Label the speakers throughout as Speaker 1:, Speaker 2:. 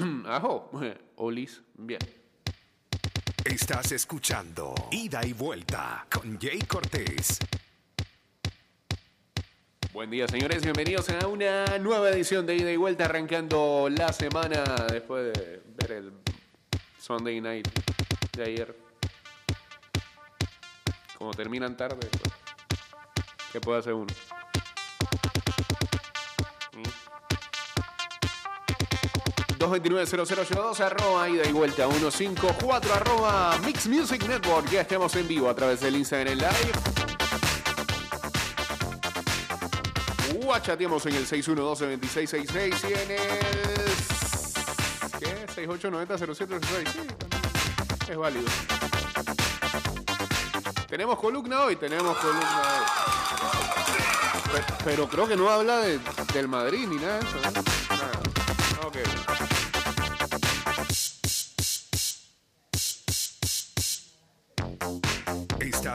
Speaker 1: Ajo. Olis. Bien.
Speaker 2: Estás escuchando Ida y Vuelta con Jay Cortés.
Speaker 1: Buen día, señores. Bienvenidos a una nueva edición de Ida y Vuelta, arrancando la semana después de ver el Sunday Night de ayer. Como terminan tarde, pues, ¿qué puede hacer uno? 229-0082, arroba ida y vuelta 154, arroba Mix Music Network. Ya estamos en vivo a través del Instagram Live. Chateamos en el 612-2666 y en el... ¿Qué? 6890-0766. Sí, es válido. Tenemos columna hoy, tenemos columna hoy. Pero, pero creo que no habla de- del Madrid ni nada de eso. ¿no? Nada.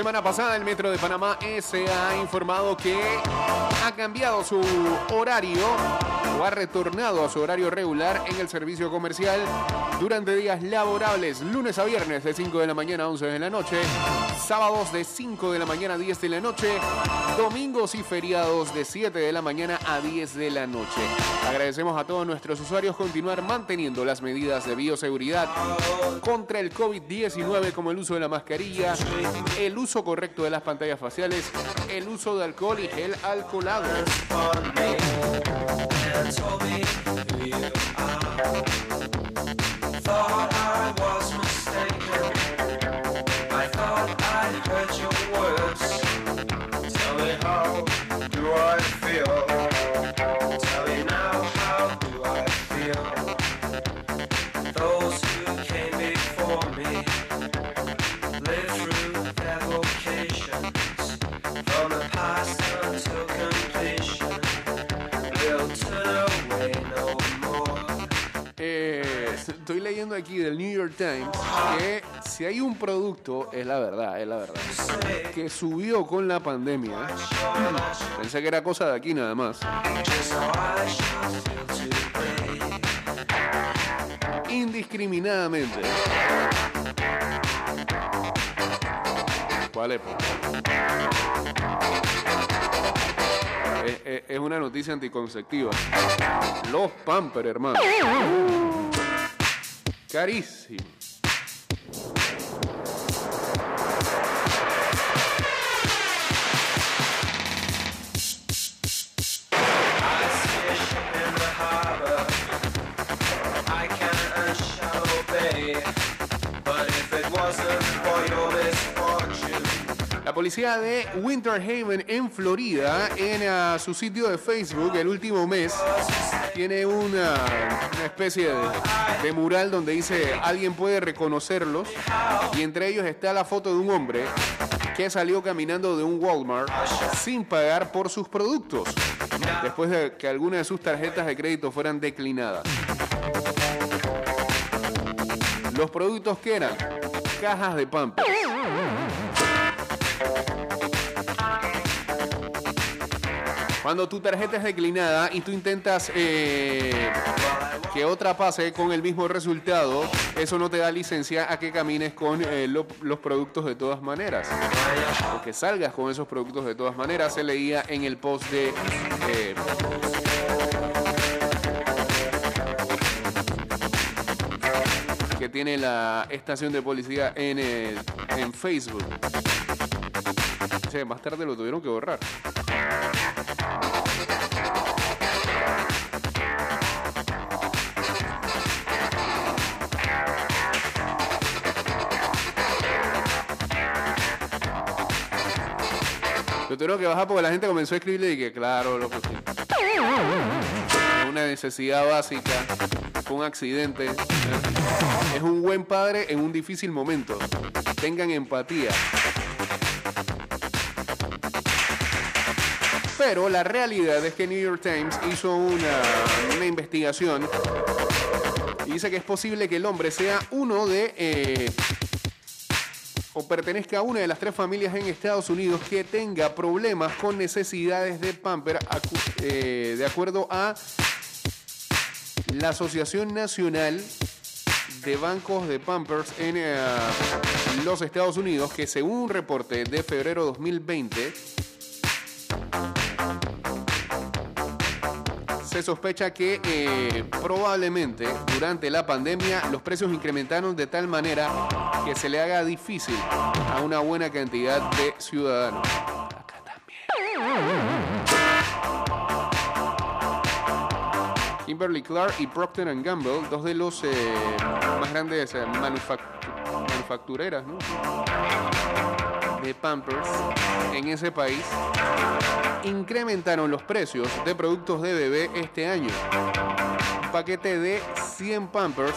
Speaker 1: Semana pasada, el Metro de Panamá se ha informado que ha cambiado su horario o ha retornado a su horario regular en el servicio comercial durante días laborables, lunes a viernes de 5 de la mañana a 11 de la noche, sábados de 5 de la mañana a 10 de la noche, domingos y feriados de 7 de la mañana a 10 de la noche. Agradecemos a todos nuestros usuarios continuar manteniendo las medidas de bioseguridad contra el COVID-19 como el uso de la mascarilla, el uso correcto de las pantallas faciales, el uso de alcohol y gel alcoholado. Estoy leyendo aquí del New York Times que si hay un producto, es la verdad, es la verdad, que subió con la pandemia. Pensé que era cosa de aquí nada más. Indiscriminadamente. ¿Cuál es? pues? Es, es- una noticia anticonceptiva. Los Pamper, hermano. Carissimi, policía de Winter Haven en Florida, en ah, su sitio de Facebook, el último mes, tiene una, una especie de, mural donde dice alguien puede reconocerlos y entre ellos está la foto de un hombre que salió caminando de un Walmart sin pagar por sus productos después de que algunas de sus tarjetas de crédito fueran declinadas. Los productos que eran cajas de Pampers. Cuando tu tarjeta es declinada y tú intentas eh, que otra pase con el mismo resultado, eso no te da licencia a que camines con eh, lo- los productos de todas maneras. O que salgas con esos productos de todas maneras, se leía en el post de... eh, que tiene la estación de policía en, en Facebook. Más tarde lo tuvieron que borrar. Tuvieron que bajar porque la gente comenzó a escribirle y que, claro, lo que sí. Una necesidad básica. Fue un accidente. Es un buen padre en un difícil momento. Tengan empatía. Pero la realidad es que New York Times hizo una, una investigación y dice que es posible que el hombre sea uno de eh, o pertenezca a una de las tres familias en Estados Unidos que tenga problemas con necesidades de pamper eh, de acuerdo a la Asociación Nacional de Bancos de Pampers en eh, los Estados Unidos que según un reporte de febrero 2020 se sospecha que eh, probablemente durante la pandemia los precios incrementaron de tal manera que se le haga difícil a una buena cantidad de ciudadanos. Acá también. Kimberly Clark y Procter Gamble, dos de los eh, más grandes eh, manufact- manufactureras ¿no? De Pampers en ese país, incrementaron los precios de productos de bebé este año. Un paquete de 100 Pampers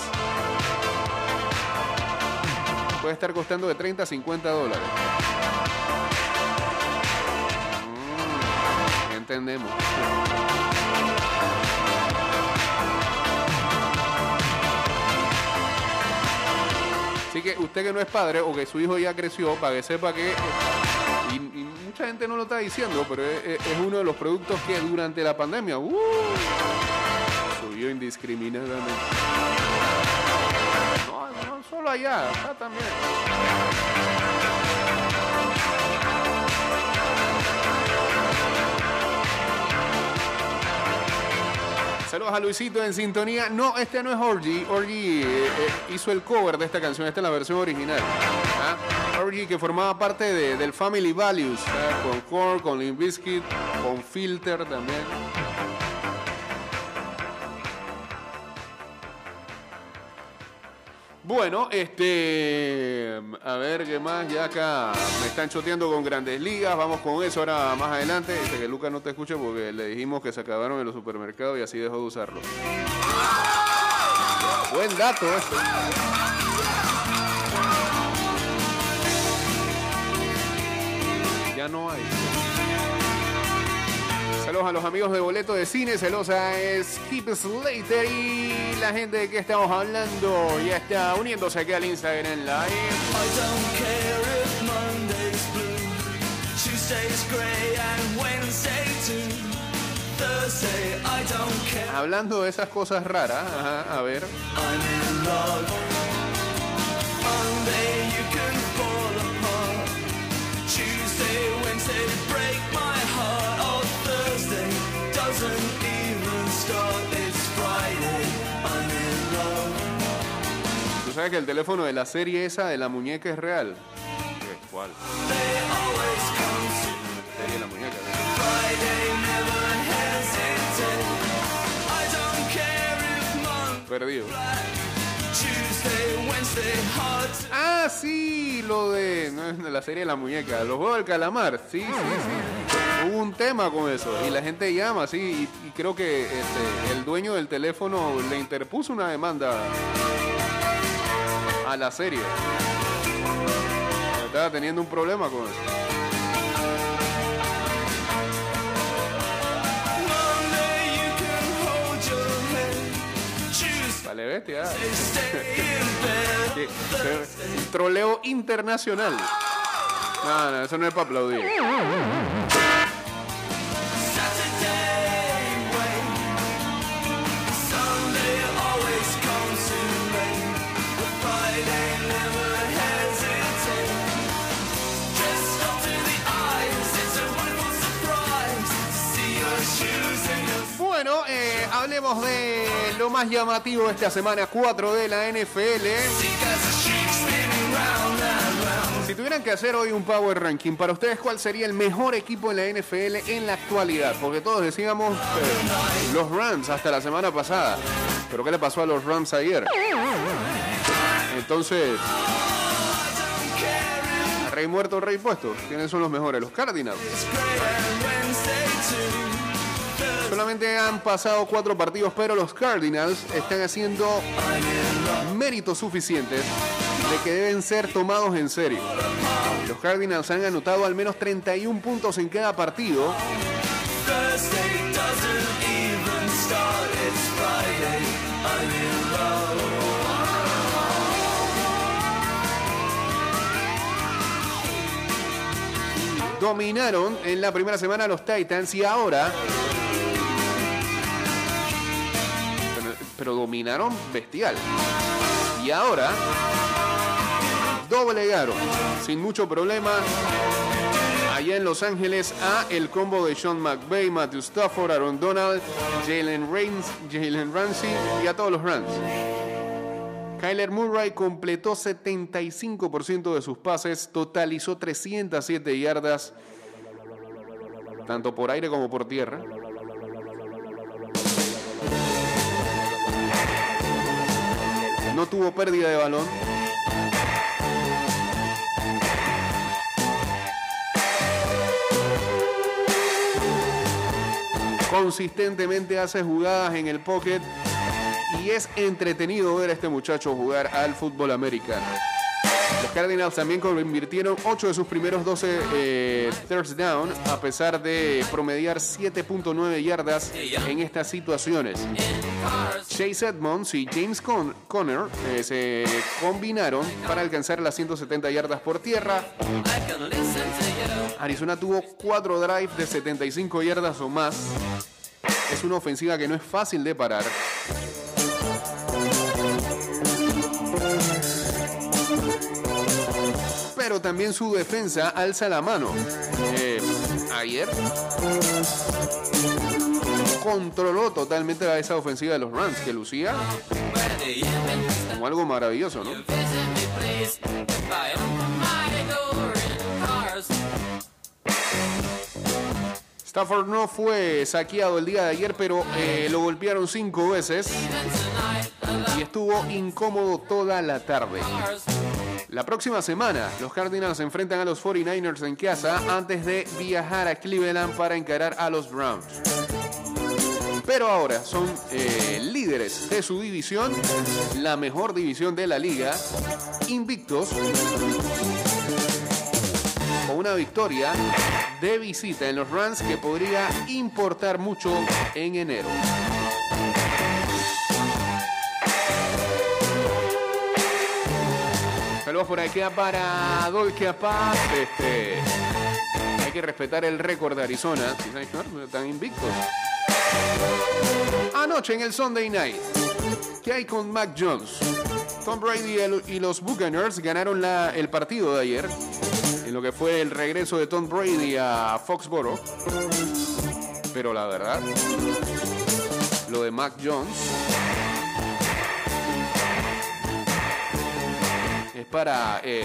Speaker 1: puede estar costando de 30 a 50 dólares. Mm, entendemos. Así que usted que no es padre o que su hijo ya creció, para que sepa que... Y, mucha gente no lo está diciendo, pero es, es- es uno de los productos que durante la pandemia ¡uh! subió indiscriminadamente. No, no solo allá, acá también. Saludos a Luisito en sintonía. No, este no es Orgy. Orgy eh, eh, hizo el cover de esta canción. Esta es la versión original. ¿ah? Orgy que formaba parte de- del Family Values. ¿ah? Con Korn, con Limp Bizkit, con Filter también. Bueno, este. A ver qué más. Ya acá me están choteando con grandes ligas. Vamos con eso ahora más adelante. Dice que Lucas no te escucha porque le dijimos que se acabaron en los supermercados y así dejó de usarlo. Buen dato este. Ya no hay. Saludos a los amigos de Boleto de Cine, celosa es Keep Slater y la gente de que estamos hablando. Ya está uniéndose aquí al Instagram Live. Hablando de esas cosas raras, ajá, a ver.
Speaker 3: I'm in
Speaker 1: ¿Tú sabes que el teléfono de la serie esa de la muñeca es real? ¿Qué? ¿Cuál? La serie de la muñeca. Perdido. Ah, sí, lo de, no, es de la serie de la muñeca, los juegos del calamar. Sí, sí, sí. Hubo un tema con eso y la gente llama, sí, y, creo que este, el dueño del teléfono le interpuso una demanda a la serie. Estaba teniendo un problema con eso. Vale, bestia. troleo internacional. No, no, eso no es para aplaudir. De lo más llamativo de esta semana 4 de la NFL.
Speaker 3: Round.
Speaker 1: Si tuvieran que hacer hoy un power ranking, para ustedes, ¿cuál sería el mejor equipo en la NFL en la actualidad? Porque todos decíamos eh, los Rams hasta la semana pasada. ¿Pero qué le pasó a los Rams ayer? Entonces, Rey muerto, rey puesto. ¿Quiénes son los mejores? Los Cardinals. Solamente han pasado cuatro partidos, pero los Cardinals están haciendo méritos suficientes de que deben ser tomados en serio. Los Cardinals han anotado al menos 31 puntos en cada partido. Dominaron en la primera semana los Titans y ahora pero, dominaron bestial. Y ahora doblegaron sin mucho problema allá en Los Ángeles a el combo de Sean McVay, Matthew Stafford, Aaron Donald, Jalen Reigns, Jalen Ramsey y a todos los Rams. Kyler Murray completó 75% de sus pases, totalizó 307 yardas, tanto por aire como por tierra. No tuvo pérdida de balón. Consistentemente hace jugadas en el pocket y es entretenido ver a este muchacho jugar al fútbol americano. Los Cardinals también convirtieron 8 de sus primeros 12 eh, thirds down, a pesar de promediar 7.9 yardas en estas situaciones. Chase Edmonds y James Con Conner eh, se combinaron para alcanzar las 170 yardas por tierra. Arizona tuvo 4 drives de 75 yardas o más. Es una ofensiva que no es fácil de parar. También su defensa alza la mano. Eh, ayer controló totalmente a esa ofensiva de los Rams, que lucía como algo maravilloso, ¿no? Stafford no fue saqueado el día de ayer, pero eh, lo golpearon cinco veces y estuvo incómodo toda la tarde. La próxima semana, los Cardinals se enfrentan a los 49ers en casa antes de viajar a Cleveland para encarar a los Browns. Pero ahora son eh, líderes de su división, la mejor división de la liga, invictos, con una victoria de visita en los Rams que podría importar mucho en enero. Saludos por aquí para Dolce Paz. Este, hay que respetar el récord de Arizona. Están invictos. Anoche en el Sunday Night, ¿qué hay con Mac Jones? Tom Brady y los Buccaneers ganaron la- el partido de ayer, en lo que fue el regreso de Tom Brady a Foxboro. Pero la verdad, lo de Mac Jones es para, eh,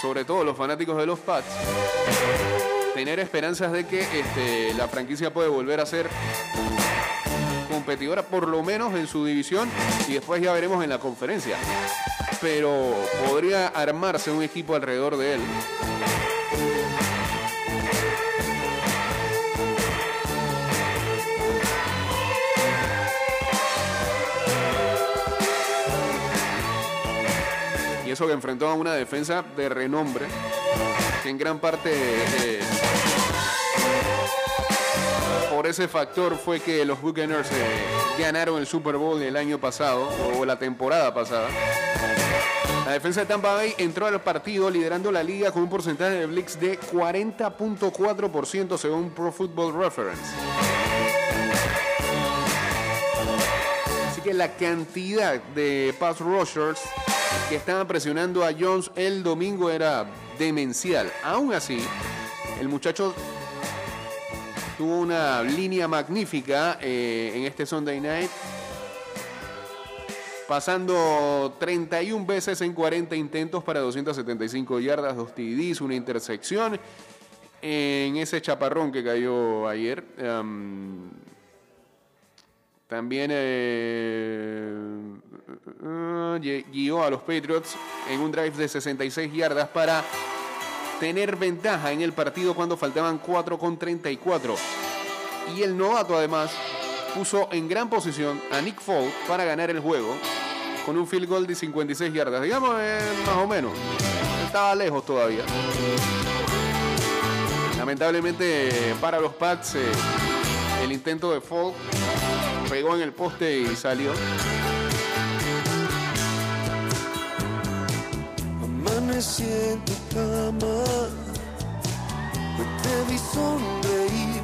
Speaker 1: sobre todo los fanáticos de los Pats, tener esperanzas de que este, la franquicia puede volver a ser competidora, por lo menos en su división, y después ya veremos en la conferencia. Pero podría armarse un equipo alrededor de él. Eso que enfrentó a una defensa de renombre, que en gran parte eh, por ese factor fue que los Buccaneers eh, ganaron el Super Bowl el año pasado o la temporada pasada. La defensa de Tampa Bay entró al partido liderando la liga con un porcentaje de blitz de 40.4% según Pro Football Reference. Así que la cantidad de pass rushers que estaban presionando a Jones el domingo era demencial. Aún así, el muchacho tuvo una línea magnífica eh, en este Sunday Night, pasando 31 veces en 40 intentos para 275 yardas, dos TDs, una intersección en ese chaparrón que cayó ayer. Am, También eh, guió a los Patriots en un drive de 66 yardas para tener ventaja en el partido cuando faltaban 4 con 34. Y el novato además puso en gran posición a Nick Folk para ganar el juego con un field goal de 56 yardas. Digamos, eh, más o menos. Estaba lejos todavía. Lamentablemente para los Pats eh, el intento de Folk pegó en el poste y salió.
Speaker 3: En tu cama, hoy te vi sonreír.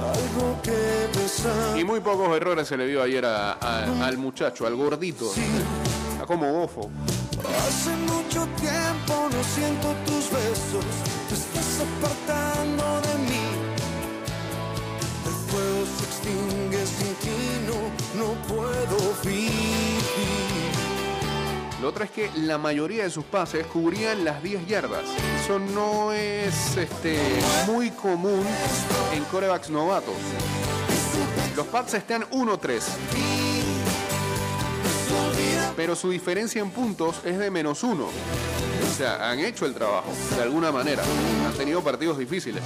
Speaker 3: Algo que me sabe
Speaker 1: Y muy pocos errores se le vio ayer a- a- al muchacho, al gordito. Está como gofo.
Speaker 3: Hace mucho tiempo no siento tus besos, te estás apartando de mí. El fuego se extingue sin ti, no, no puedo vivir.
Speaker 1: Lo otro es que la mayoría de sus pases cubrían las 10 yardas. Eso no es este, muy común en corebacks novatos. Los Pats están 1-3. Pero su diferencia en puntos es de menos uno. O sea, han hecho el trabajo, de alguna manera. Han tenido partidos difíciles.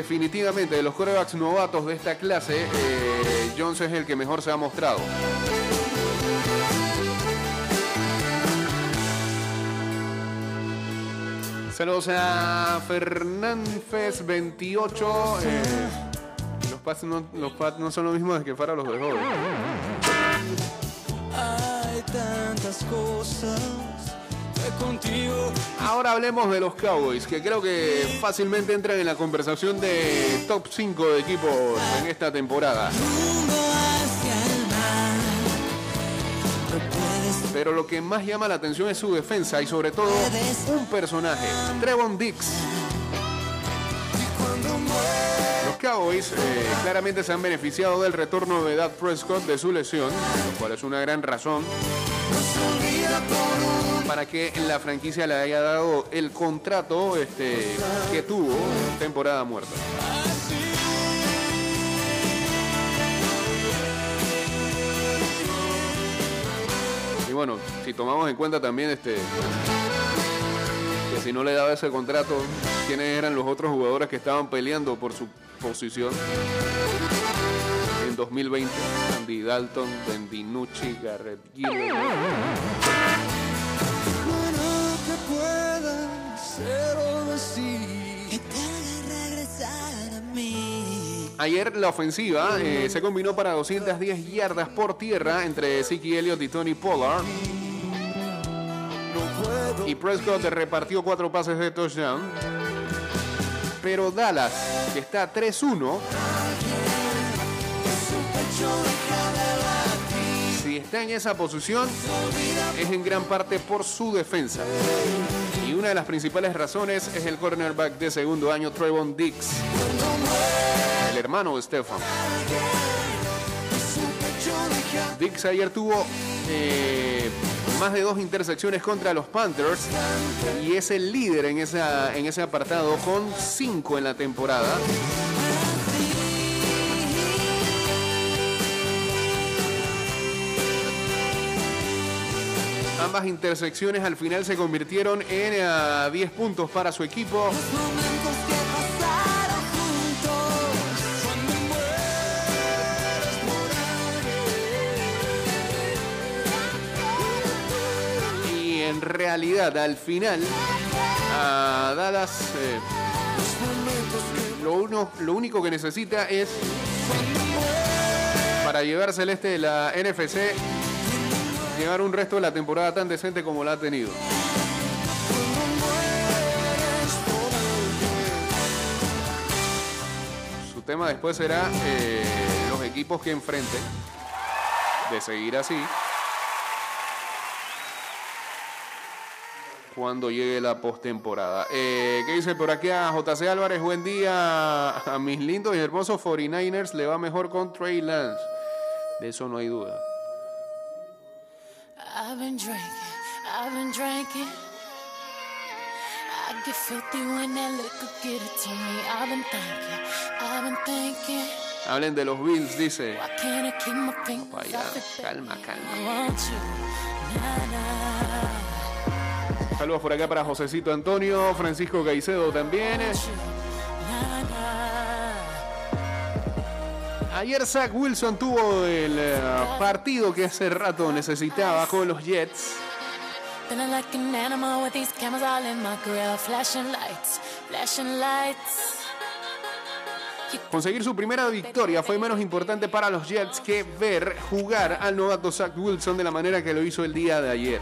Speaker 1: Definitivamente de los corebacks novatos de esta clase, eh, Jones es el que mejor se ha mostrado. Saludos a Fernández 28. eh, los Pats no, los Pats no son lo mismo que para los de joven.
Speaker 3: Hay tantas cosas
Speaker 1: Ahora hablemos de los Cowboys, que creo que fácilmente entran en la conversación de top 5 de equipos en esta temporada. Pero lo que más llama la atención es su defensa y sobre todo un personaje, Trevon Dix. Los Cowboys eh, claramente se han beneficiado del retorno de Dak Prescott de su lesión, lo cual es una gran razón para que la franquicia le haya dado el contrato este, que tuvo temporada muerta. Y bueno, si tomamos en cuenta también este que si no le daba ese contrato, quiénes eran los otros jugadores que estaban peleando por su posición en 2020, Andy Dalton, Ben DiNucci, Garrett.
Speaker 3: Nada que pueda ser o decir.
Speaker 4: que te haga regresar a mí.
Speaker 1: Ayer la ofensiva eh, se combinó para 210 yardas por tierra entre Zeke Elliott y Tony Pollard. Y Prescott repartió cuatro pases de touchdown. Pero Dallas, que está 3-1, si está en esa posición, es en gran parte por su defensa. Y una de las principales razones es el cornerback de segundo año, Trevon Dix, el hermano de Stefan. Dix ayer tuvo eh, más de dos intersecciones contra los Panthers y es el líder en, esa, en ese apartado con cinco en la temporada. Ambas intersecciones al final se convirtieron en eh, 10 puntos para su equipo. Y en realidad, al final, a Dallas eh, lo, uno, lo único que necesita es para llevarse el este de la NFC, llevar un resto de la temporada tan decente como la ha tenido. Su tema después será eh, los equipos que enfrenten, de seguir así. cuando llegue la postemporada. Eh, ¿Qué dice por aquí a JC Álvarez? Buen día a mis lindos y hermosos 49ers. Le va mejor con Trey Lance. De eso no hay duda.
Speaker 4: I've been drinking, I've been drinking. I
Speaker 5: get filthy when that liquor get it to me. I've been thinking, I've been thinking.
Speaker 1: Hablen de los Bills, dice.
Speaker 5: It, baby?
Speaker 1: calma, calma. Saludos por acá para Josecito Antonio, Francisco Caicedo también. Ayer Zach Wilson tuvo el eh, partido que hace rato necesitaba con los Jets. Conseguir su primera victoria fue menos importante para los Jets que ver jugar al novato Zach Wilson de la manera que lo hizo el día de ayer.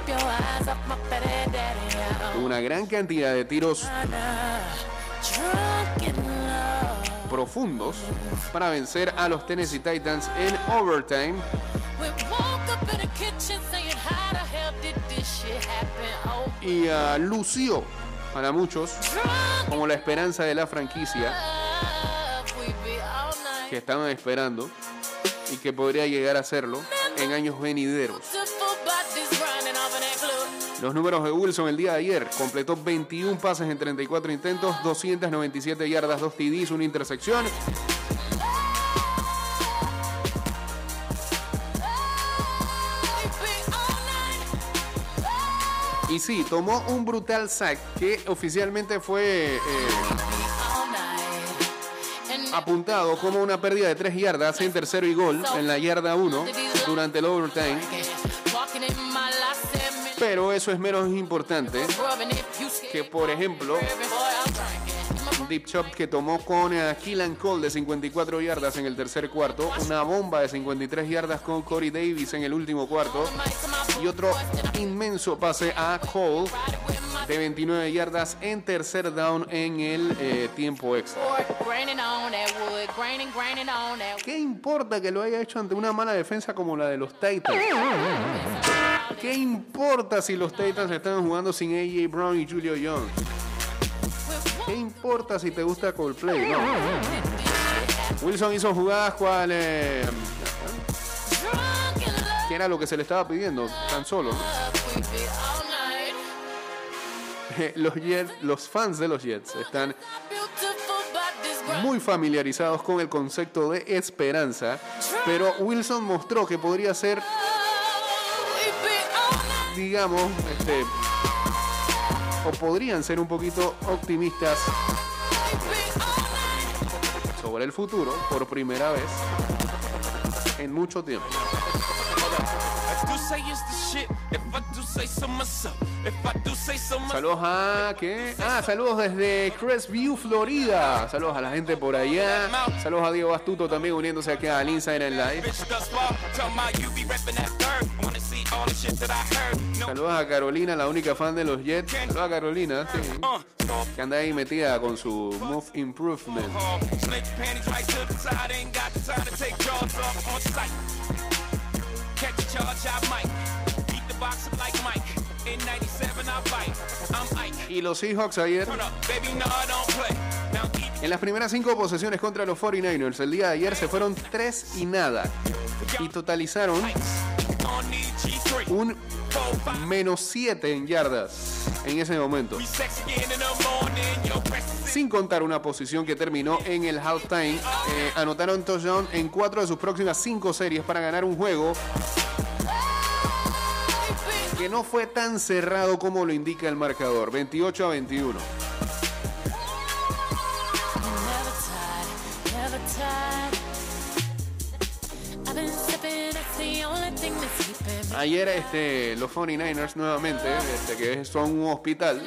Speaker 1: Una gran cantidad de tiros profundos para vencer a los Tennessee Titans en overtime.
Speaker 5: Oh,
Speaker 1: Y ah, lució para muchos como la esperanza de la franquicia que estaban esperando y que podría llegar a serlo en años venideros. Los números de Wilson el día de ayer completó 21 pases en 34 intentos, 297 yardas, 2 TDs, una intersección. Y sí, tomó un brutal sack que oficialmente fue eh, apuntado como una pérdida de 3 yardas en tercero y gol en la yarda 1 durante el overtime. Pero eso es menos importante que, por ejemplo, un deep shot que tomó con eh, Keelan Cole de 54 yardas en el tercer cuarto, una bomba de 53 yardas con Corey Davis en el último cuarto y otro inmenso pase a Cole de 29 yardas en tercer down en el eh, tiempo extra. ¿Qué importa que lo haya hecho ante una mala defensa como la de los Titans? ¿Qué importa si los Titans estaban jugando sin AJ Brown y Julio Jones? ¿Qué importa si te gusta Coldplay? No. Wilson hizo jugadas cual eh, que era lo que se le estaba pidiendo, tan solo.
Speaker 5: night.
Speaker 1: Los Jets, los fans de los Jets están muy familiarizados con el concepto de esperanza, pero Wilson mostró que podría ser, digamos, este, o podrían ser un poquito optimistas sobre el futuro por primera vez en mucho tiempo. Saludos a ¿qué? Ah, saludos desde Crestview, Florida. Saludos a la gente por allá. Saludos a Diego Astuto también uniéndose aquí al Instagram Live. Saludos a Carolina, la única fan de los Jets. Saludos a Carolina, que anda ahí metida con su Move Improvement.
Speaker 6: hard. Slick your panties right to the side. Ain't got the time to take jaws off on sight. Catch a charge, I might. Beat the box up like Mike. In 97, I bite. I'm Ike.
Speaker 1: Y los Seahawks ayer, en las primeras cinco posesiones contra los 49ers, el día de ayer se fueron 3 y nada. Y totalizaron
Speaker 6: on need G3.
Speaker 1: Un menos 7 en yardas en ese momento. Sin contar una posición que terminó en el halftime, eh, anotaron touchdown en cuatro de sus próximas cinco series para ganar un juego que no fue tan cerrado como lo indica el marcador, 28 a 21. Ayer este, los 49ers nuevamente, este, que son un hospital,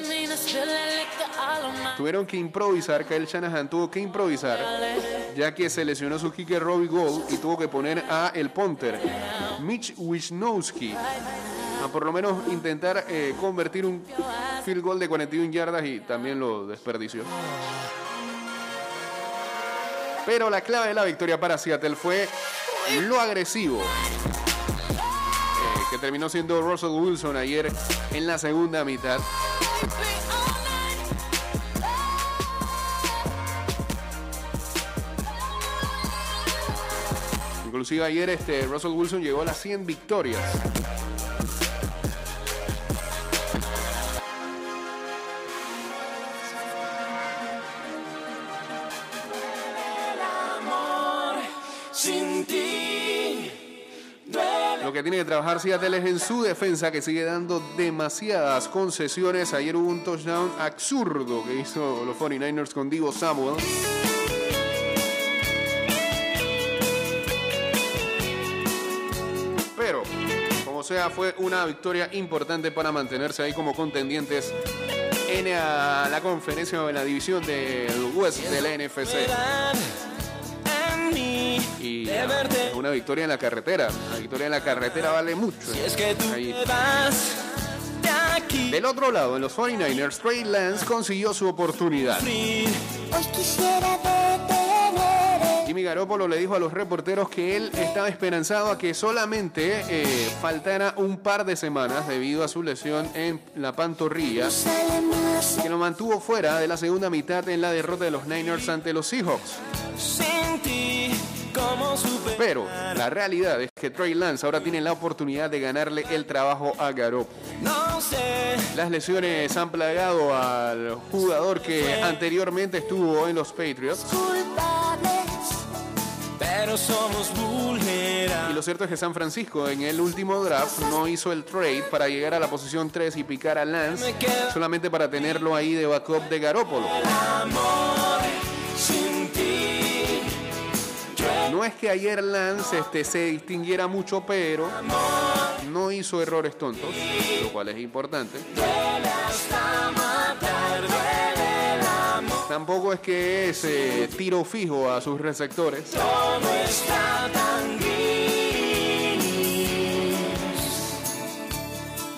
Speaker 1: tuvieron que improvisar, Kyle Shanahan tuvo que improvisar, ya que se lesionó su kicker Robbie Gold y tuvo que poner a el punter, Mitch Wisnowski, a por lo menos intentar eh, convertir un field goal de 41 yardas y también lo desperdició. Pero la clave de la victoria para Seattle fue lo agresivo. Terminó siendo Russell Wilson ayer en la segunda mitad. Inclusive ayer este, Russell Wilson llegó a las 100 victorias. Tiene que trabajar Seattle es en su defensa, que sigue dando demasiadas concesiones. Ayer hubo un touchdown absurdo que hizo los 49ers con Divo Samuel. Pero, como sea, fue una victoria importante para mantenerse ahí como contendientes en la conferencia o en la división del West del NFC. Y ah, una victoria en la carretera. La victoria en la carretera vale mucho.
Speaker 7: Si es que tú
Speaker 1: Ahí.
Speaker 7: vas de aquí.
Speaker 1: Del otro lado, en los 49ers, Trey Lance consiguió su oportunidad. Jimmy Garoppolo le dijo a los reporteros que él estaba esperanzado a que solamente eh, faltara un par de semanas debido a su lesión en la pantorrilla, que lo mantuvo fuera de la segunda mitad en la derrota de los Niners ante los Seahawks. Pero la realidad es que Trey Lance ahora tiene la oportunidad de ganarle el trabajo a Garoppolo.
Speaker 7: No sé,
Speaker 1: Las lesiones han plagado al jugador que anteriormente estuvo en los Patriots.
Speaker 7: pero somos
Speaker 1: Y lo cierto es que San Francisco en el último draft no hizo el trade para llegar a la posición 3 y picar a Lance solamente para tenerlo ahí de backup de Garópolo. No es que ayer Lance este, se distinguiera mucho, pero no hizo errores tontos, lo cual es importante. Tampoco es que es eh, tiro fijo a sus receptores.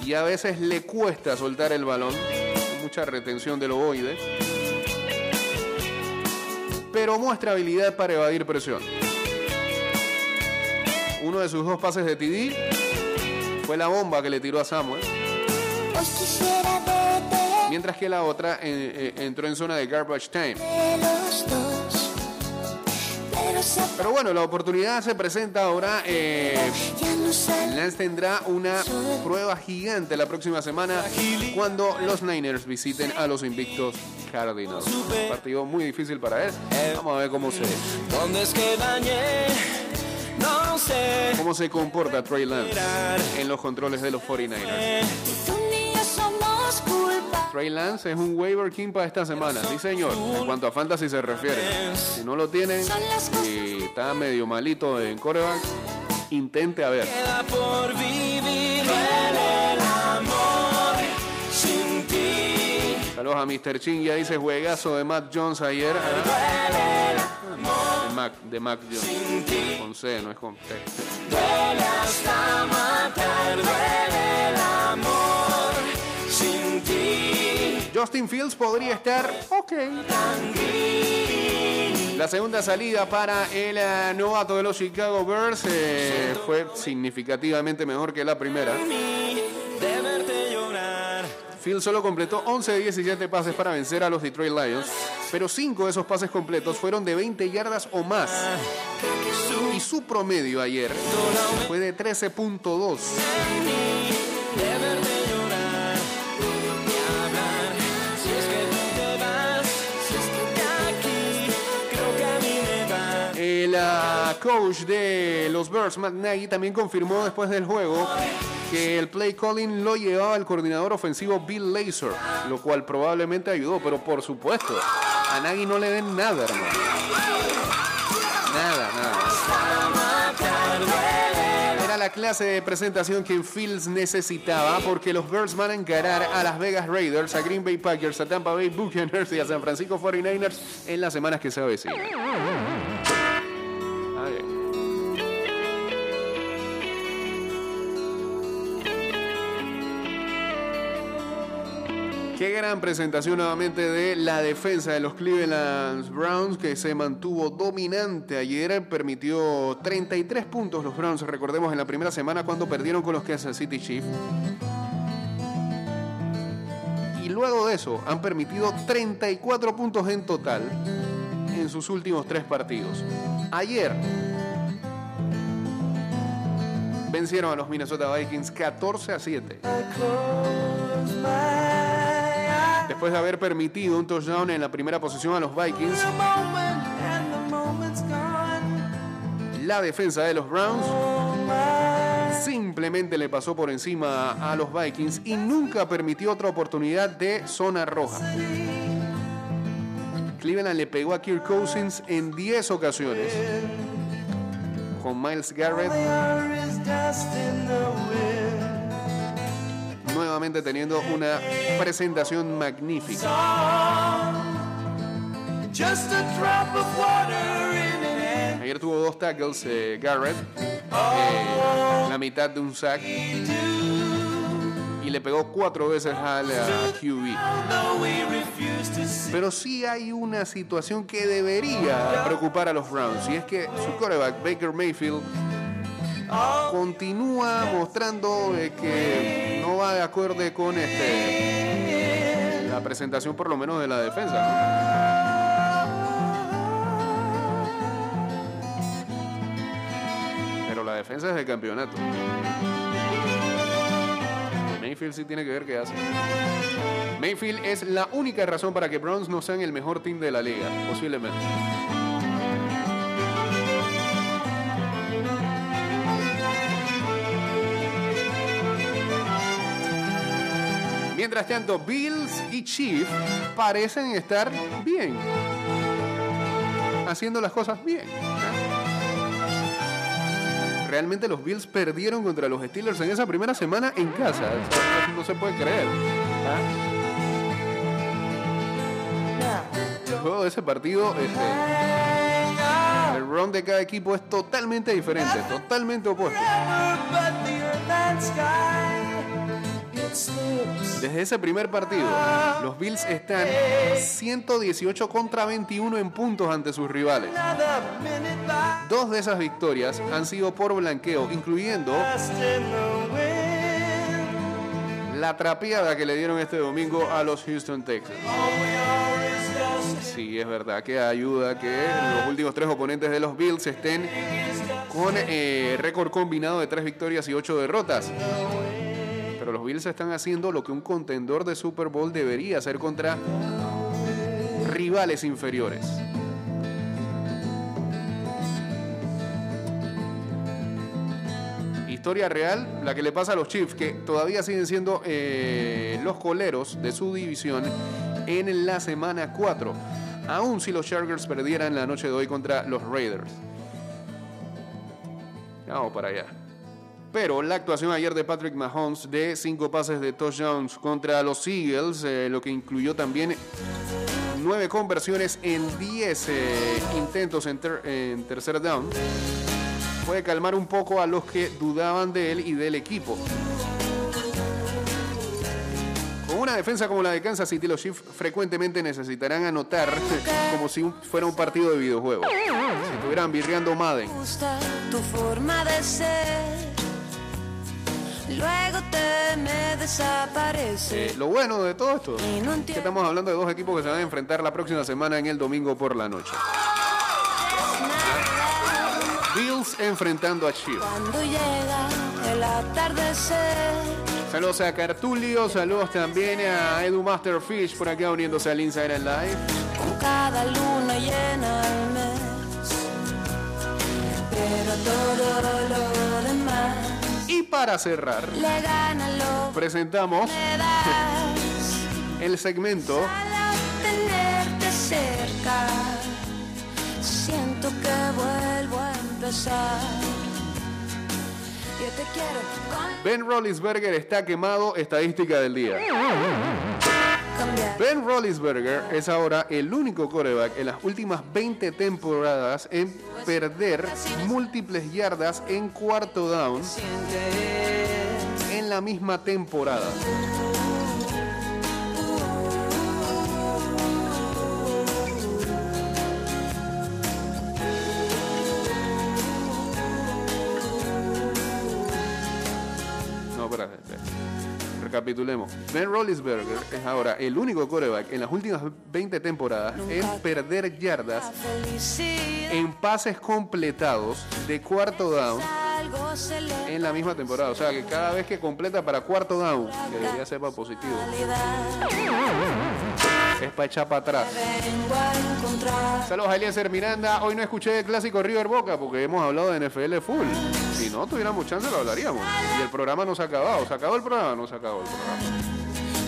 Speaker 1: Y a veces le cuesta soltar el balón, mucha retención del ovoide, pero muestra habilidad para evadir presión. Uno de sus dos pases de TD fue la bomba que le tiró a Samuel, mientras que la otra eh, eh, entró en zona de garbage time.
Speaker 4: Pero
Speaker 1: bueno, la oportunidad se presenta ahora. eh, Lance tendrá una prueba gigante la próxima semana cuando los Niners visiten a los invictos Cardinals. Un partido muy difícil para él. Vamos a ver cómo se,
Speaker 7: No sé.
Speaker 1: cómo se comporta Trey Lance en los controles de los 49ers.
Speaker 4: tú ni yo somos culpables.
Speaker 1: Trey Lance es un waiver king para esta semana, sí señor, en cuanto a fantasy se refiere. Si no lo tienen y está medio malito en coreback, intente a ver. Saludos a Mr. Ching, ya dice juegazo de Matt Jones ayer. De Mac, de Mac Jones. Con C, no es con T. Justin Fields podría estar ok. La segunda salida para el eh, novato de los Chicago Bears eh, fue significativamente mejor que la primera. Fields solo completó 11 de 17 pases para vencer a los Detroit Lions, pero 5 de esos pases completos fueron de 20 yardas o más. Y su promedio ayer fue de 13.2. coach de los Bears, Matt Nagy, también confirmó después del juego que el play calling lo llevaba el coordinador ofensivo Bill Lazor, lo cual probablemente ayudó, pero por supuesto, a Nagy no le den nada, hermano. Nada, nada. Era la clase de presentación que Fields necesitaba porque los Bears van a encarar a Las Vegas Raiders, a Green Bay Packers, a Tampa Bay Buccaneers y a San Francisco 49ers en las semanas que se avecinan. Qué gran presentación nuevamente de la defensa de los Cleveland Browns que se mantuvo dominante ayer, permitió 33 puntos los Browns, recordemos en la primera semana cuando perdieron con los Kansas City Chiefs. Y luego de eso han permitido 34 puntos en total en sus últimos tres partidos. Ayer vencieron a los Minnesota Vikings 14 a 7. Después de haber permitido un touchdown en la primera posición a los Vikings, la defensa de los Browns simplemente le pasó por encima a los Vikings y nunca permitió otra oportunidad de zona roja. Cleveland le pegó a Kirk Cousins en 10 ocasiones. Con Miles Garrett nuevamente teniendo una presentación magnífica. Ayer tuvo dos tackles eh, Garrett, eh, la mitad de un sack y le pegó cuatro veces al QB. Pero sí hay una situación que debería preocupar a los Browns y es que su quarterback Baker Mayfield continúa mostrando eh, que no va de acuerdo con este la presentación por lo menos de la defensa. Pero la defensa es del campeonato. Mayfield sí tiene que ver qué hace. Mayfield es la única razón para que Browns no sean el mejor team de la liga, posiblemente. Mientras tanto, Bills y Chiefs parecen estar bien. Haciendo las cosas bien. Realmente los Bills perdieron contra los Steelers en esa primera semana en casa. No, se puede creer. El juego de ese partido, este, el run de cada equipo es totalmente diferente, totalmente opuesto. Desde ese primer partido, los Bills están 118 contra 21 en puntos ante sus rivales. Dos de esas victorias han sido por blanqueo, incluyendo la trapeada que le dieron este domingo a los Houston Texans. Sí, es verdad que ayuda que los últimos tres oponentes de los Bills estén con eh, récord combinado de tres victorias y ocho derrotas. Pero los Bills están haciendo lo que un contendor de Super Bowl debería hacer contra rivales inferiores. Historia real, la que le pasa a los Chiefs, que todavía siguen siendo eh, los coleros de su división en la semana 4, aun si los Chargers perdieran la noche de hoy contra los Raiders. Vamos para allá. Pero la actuación ayer de Patrick Mahomes de cinco pases de touchdowns contra los Eagles, eh, lo que incluyó también nueve conversiones en 10 eh, intentos en, ter- en tercer down, puede calmar un poco a los que dudaban de él y del equipo. Con una defensa como la de Kansas City, los Chiefs frecuentemente necesitarán anotar como si fuera un partido de videojuego. Si estuvieran birreando Madden.
Speaker 5: tu forma de ser. Luego te me desaparece.
Speaker 1: Eh, lo bueno de todo esto
Speaker 5: no
Speaker 1: que estamos hablando de dos equipos que se van a enfrentar la próxima semana en el domingo por la noche. Bills enfrentando a Chiefs.
Speaker 5: cuando llega el atardecer.
Speaker 1: Saludos a Cartulio, saludos también a Edu Masterfish por acá uniéndose al Instagram Live.
Speaker 5: Con cada luna llena al mes. Pero todo lo
Speaker 1: Y para cerrar, presentamos el segmento
Speaker 5: cerca, siento que vuelvo a empezar. Yo te quiero con
Speaker 1: Ben Roethlisberger está quemado, estadística del día.
Speaker 5: Cambiar.
Speaker 1: Ben Roethlisberger es ahora el único coreback en las últimas 20 temporadas en perder múltiples yardas en cuarto down en la misma temporada. Recapitulemos. Ben Roethlisberger es ahora el único coreback en las últimas 20 temporadas en perder yardas en pases completados de cuarto down en la misma temporada. O sea que cada vez que completa para cuarto down, que debería ser para positivo, es para echar para atrás. Saludos a Eliezer Miranda. Hoy no escuché el clásico River Boca porque hemos hablado de NFL full. Si no tuviéramos chance lo hablaríamos. Y el programa no se ha acabado. ¿Se acabó el programa? No se acabó el programa.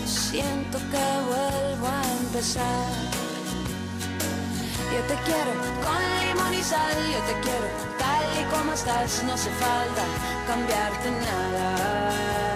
Speaker 4: Siento que vuelvo a empezar. Yo te quiero con limón y sal, yo te quiero tal y como estás, no hace falta cambiarte nada.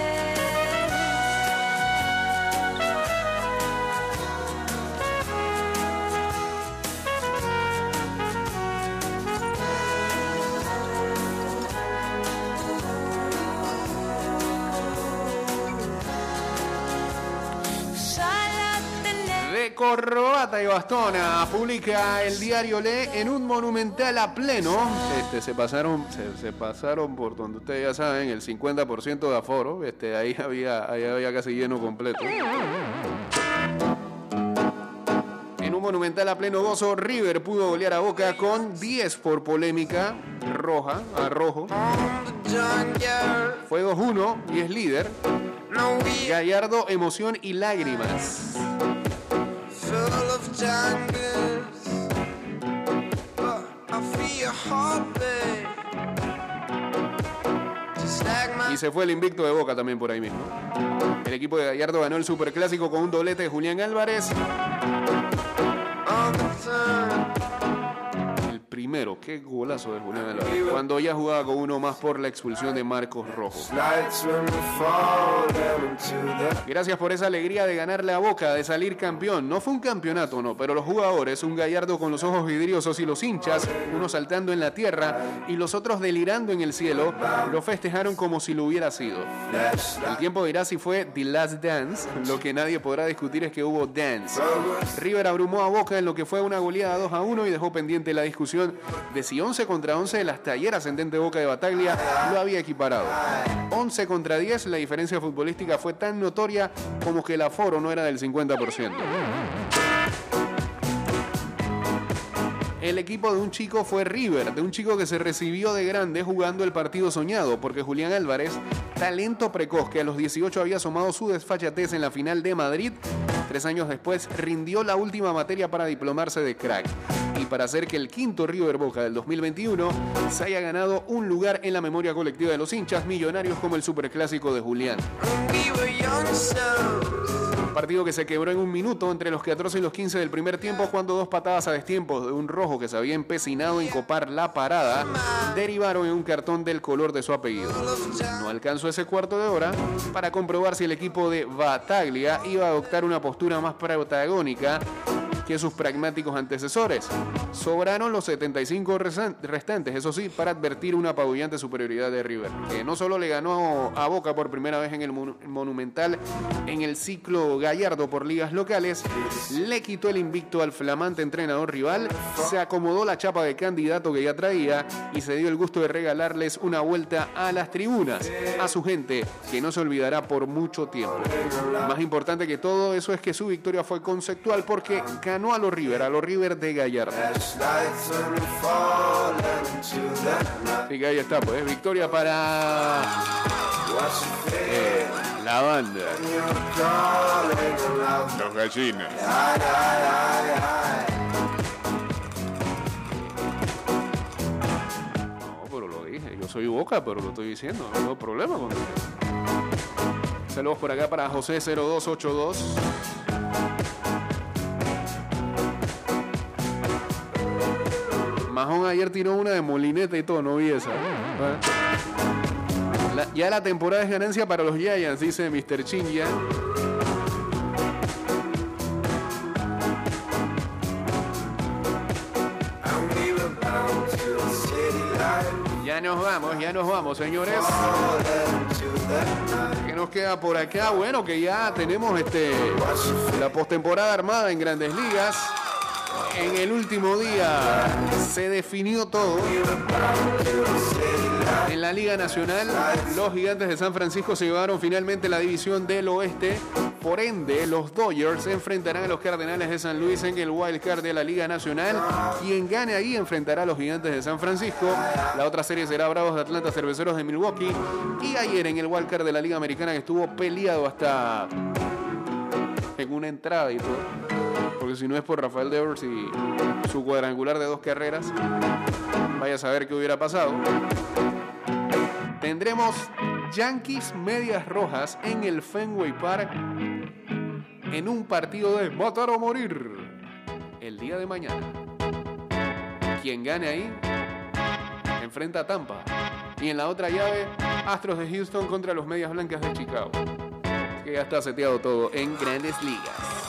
Speaker 1: Corbata y bastona publica el diario Le en un monumental a pleno. Este, se pasaron, se, se pasaron por donde ustedes ya saben, el 50% de aforo. Este, ahí había, ahí había casi lleno completo. En un monumental a pleno gozo, River pudo golear a Boca con 10 por polémica roja, a rojo. Fue 2-1 y es líder. Gallardo, emoción y lágrimas.
Speaker 3: Full of jungles, but I feel your heartbeat. Just like my
Speaker 1: Y se fue el invicto de Boca también por ahí mismo. El equipo de Gallardo ganó el Superclásico con un doblete de Julián Álvarez. Primero, qué golazo de Julián Álvarez. Cuando ya jugaba con uno más por la expulsión de Marcos Rojo. Gracias por esa alegría de ganarle a Boca, de salir campeón. No fue un campeonato, no, pero los jugadores, un Gallardo con los ojos vidriosos y los hinchas, uno saltando en la tierra y los otros delirando en el cielo, lo festejaron como si lo hubiera sido. El tiempo dirá si fue The Last Dance, lo que nadie podrá discutir es que hubo dance. River abrumó a Boca en lo que fue una goleada 2 a 1 y dejó pendiente la discusión de si 11 contra 11 el hasta ayer ascendente Boca de Bataglia lo había equiparado. 11 contra 10 la diferencia futbolística fue tan notoria como que el aforo no era del 50%. El equipo de un chico fue River, de un chico que se recibió de grande jugando el partido soñado, porque Julián Álvarez, talento precoz que a los 18 había asomado su desfachatez en la final de Madrid, tres años después rindió la última materia para diplomarse de crack. Y para hacer que el quinto River Boca del 2021 se haya ganado un lugar en la memoria colectiva de los hinchas millonarios como el superclásico de Julián. Partido que se quebró en un minuto entre los 14 y los 15 del primer tiempo cuando dos patadas a destiempo de un rojo que se había empecinado en copar la parada derivaron en un cartón del color de su apellido. No alcanzó ese cuarto de hora para comprobar si el equipo de Bataglia iba a adoptar una postura más protagónica que sus pragmáticos antecesores. Sobraron los 75 resan- restantes, eso sí, para advertir una apabullante superioridad de River, que no solo le ganó a Boca por primera vez en el Mon- Monumental en el ciclo Gallardo por ligas locales, le quitó el invicto al flamante entrenador rival, se acomodó la chapa de candidato que ya traía y se dio el gusto de regalarles una vuelta a las tribunas, a su gente, que no se olvidará por mucho tiempo. Más importante que todo eso es que su victoria fue conceptual porque ganó a los River, a los River de Gallardo. Así que ahí está, pues, victoria para eh, la banda. Los gallinas. No, pero lo dije. Yo soy Boca, pero lo estoy diciendo. No tengo problema con. Saludos por acá para José 0282. Majón ayer tiró una de molineta y todo, no vi esa. ¿eh? Ya la temporada es ganancia para los Giants, dice Mr. Chingia. Ya nos vamos, ya nos vamos, señores. ¿Qué nos queda por acá? Bueno, que ya tenemos este la postemporada armada en Grandes Ligas. En el último día se definió todo. En la Liga Nacional, los gigantes de San Francisco se llevaron finalmente la división del oeste. Por ende, los Dodgers enfrentarán a los Cardenales de San Luis en el Wild Card de la Liga Nacional. Quien gane ahí enfrentará a los gigantes de San Francisco. La otra serie será Bravos de Atlanta, Cerveceros de Milwaukee. Y ayer en el Wild Card de la Liga Americana que estuvo peleado hasta en una entrada y todo. Porque si no es por Rafael Devers y su cuadrangular de dos carreras, vaya a saber qué hubiera pasado. Tendremos Yankees Medias Rojas en el Fenway Park en un partido de matar o morir el día de mañana. Quien gane ahí enfrenta a Tampa. Y en la otra llave, Astros de Houston contra los Medias Blancas de Chicago. Que ya está seteado todo en grandes ligas.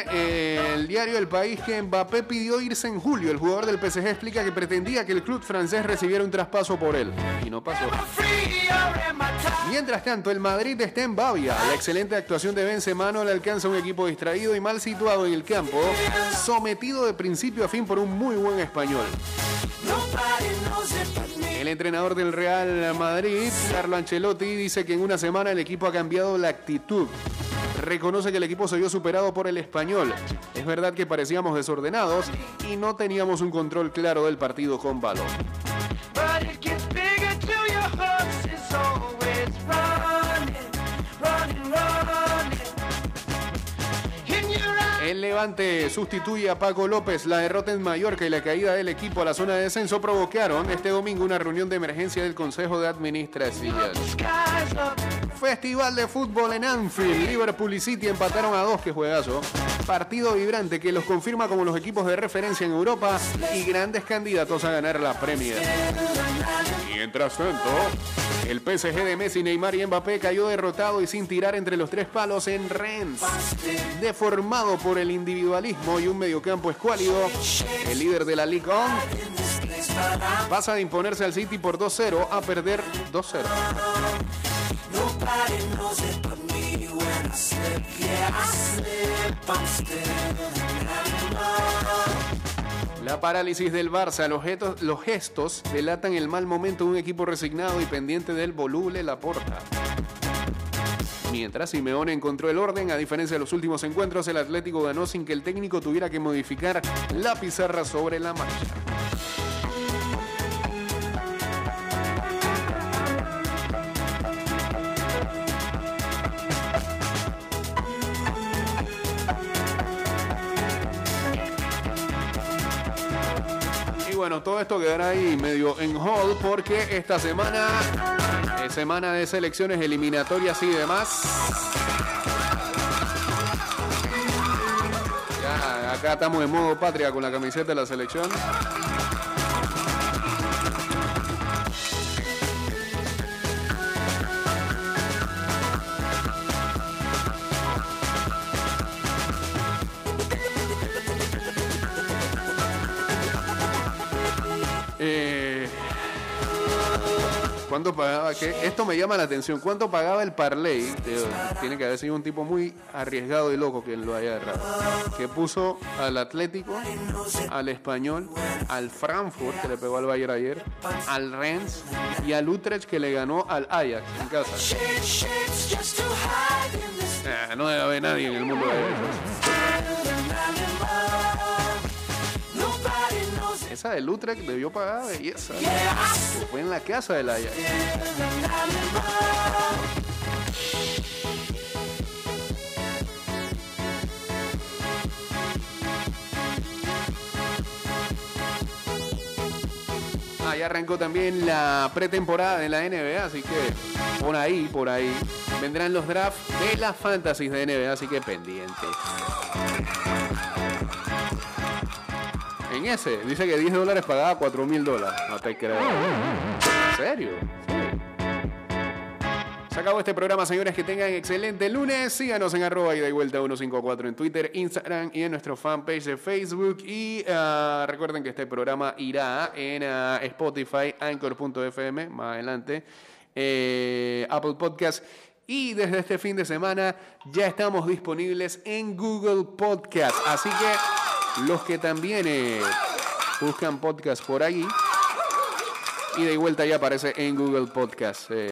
Speaker 1: El diario El País que Mbappé pidió irse en julio. El jugador del PSG explica que pretendía que el club francés recibiera un traspaso por él. Y no pasó. Mientras tanto, el Madrid está en Bavia. La excelente actuación de Benzema no le alcanza un equipo distraído y mal situado en el campo, sometido de principio a fin por un muy buen español. El entrenador del Real Madrid, Carlo Ancelotti, dice que en una semana el equipo ha cambiado la actitud. Reconoce que el equipo se vio superado por el español. Es verdad que parecíamos desordenados y no teníamos un control claro del partido con balón. El Levante sustituye a Paco López. La derrota en Mallorca y la caída del equipo a la zona de descenso provocaron este domingo una reunión de emergencia del Consejo de Administración. Festival de fútbol en Anfield. Liverpool y City empataron a dos, que juegazo. Partido vibrante que los confirma como los equipos de referencia en Europa y grandes candidatos a ganar la Premier. Mientras tanto, el PSG de Messi, Neymar y Mbappé cayó derrotado y sin tirar entre los tres palos en Rennes. Deformado por el individualismo y un mediocampo escuálido, el líder de la Ligue 1 pasa de imponerse al City por 2-0 a perder 2-0. La parálisis del Barça, los gestos, los gestos delatan el mal momento de un equipo resignado y pendiente del voluble Laporta. Mientras Simeone encontró el orden, a diferencia de los últimos encuentros, el Atlético ganó sin que el técnico tuviera que modificar la pizarra sobre la marcha. Todo esto quedará ahí medio en hold porque esta semana es semana de selecciones eliminatorias y demás. Ya, acá estamos en modo patria con la camiseta de la selección. ¿Cuánto pagaba? ¿Qué? Esto me llama la atención. ¿Cuánto pagaba el Parley? Tío, Tiene que haber sido un tipo muy arriesgado y loco quien lo haya agarrado. Que puso al Atlético, al Español, al Frankfurt, que le pegó al Bayern ayer, al Rennes y al Utrecht, que le ganó al Ajax en casa. Ah, no debe haber nadie en el mundo de esos. Esa del Utrecht debió pagar belleza. Fue en la casa del Ajax. Ah, ya arrancó también la pretemporada de la NBA, así que por ahí, por ahí, vendrán los drafts de las fantasies de NBA, así que pendientes. Ese, dice que 10 dólares pagaba 4 mil dólares. No te creo. ¿En serio? Se acabó este programa, señores. Que tengan excelente lunes. Síganos en arroba y de vuelta 154 en Twitter, Instagram y en nuestro fanpage de Facebook. Y ah, recuerden que este programa irá en ah, Spotify, Anchor.fm, más adelante, eh, Apple Podcast. Y desde este fin de semana ya estamos disponibles en Google Podcast. Así que los que también eh, buscan podcast por ahí, y de vuelta ya aparece en Google Podcast. eh,